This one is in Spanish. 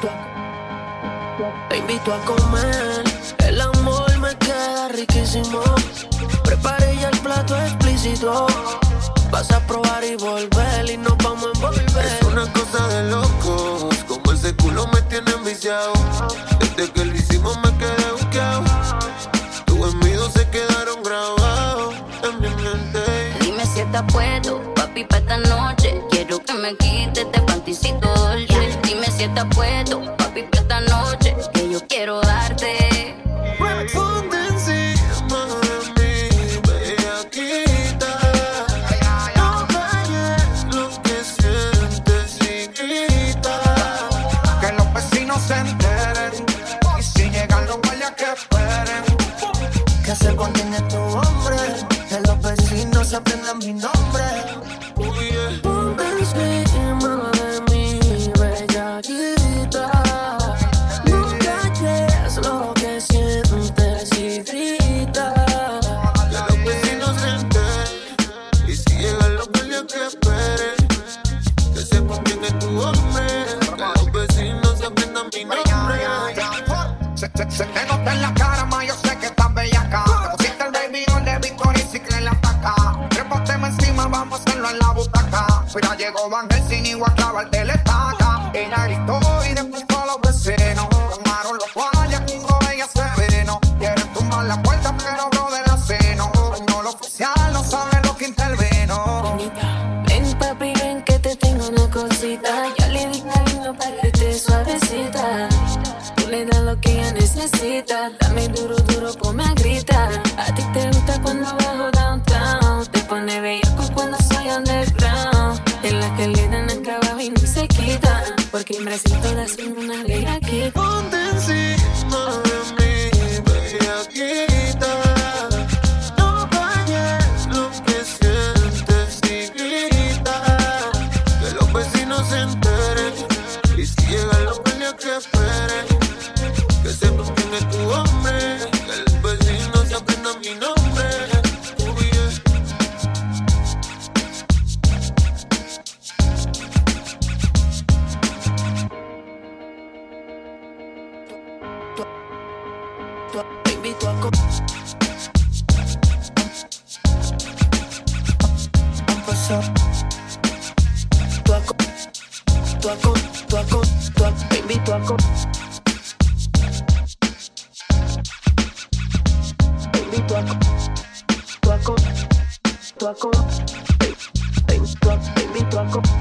Te invito a comer, el amor me queda riquísimo. Preparé ya el plato explícito. Vas a probar y volver y nos vamos a envolver. Es una cosa de locos, como ese culo me tiene enviciado. Desde que lo hicimos me quedé buqueado. Tus envidios se quedaron grabados en mi mente. Dime si estás puesto, papi, para esta noche. Quiero que me quites este panticito Que se contiene tu hombre. Que los vecinos aprendan mi nombre. Uy, yeah. Ponte encima de mi bellaquita. No calles lo que sientes y grita. Que los vecinos se enteren. Y si llegan los guardias que esperen. Que sepan quién es tu hombre. Que los vecinos aprendan mi nombre. Se, se, se te nota en la cara, ma, yo sé que Mira, llegó Van Helsing y voy a clavarte la estaca. Ella gritó y después todos los vecinos. Tomaron los guardias, con ella se veno. Quieren tumbar la puerta, pero bro de la seno. No lo oficial no sabe lo que interveno. Ven papi, ven que te tengo una cosita. Ya le di cariño para que esté suavecita. Tú le das lo que ella necesita. Dame duro, duro, ponme a gritar. En la que le dan acá abajo y no se quita. Porque en Brasil todas son una bellaquita. Ponte Te invito a co- a pasar. Tú a co- tú a co- tú a co- tú a- Te invito a co- Te invito a co- tú a co- tú a co- te- te- tú a- te invito a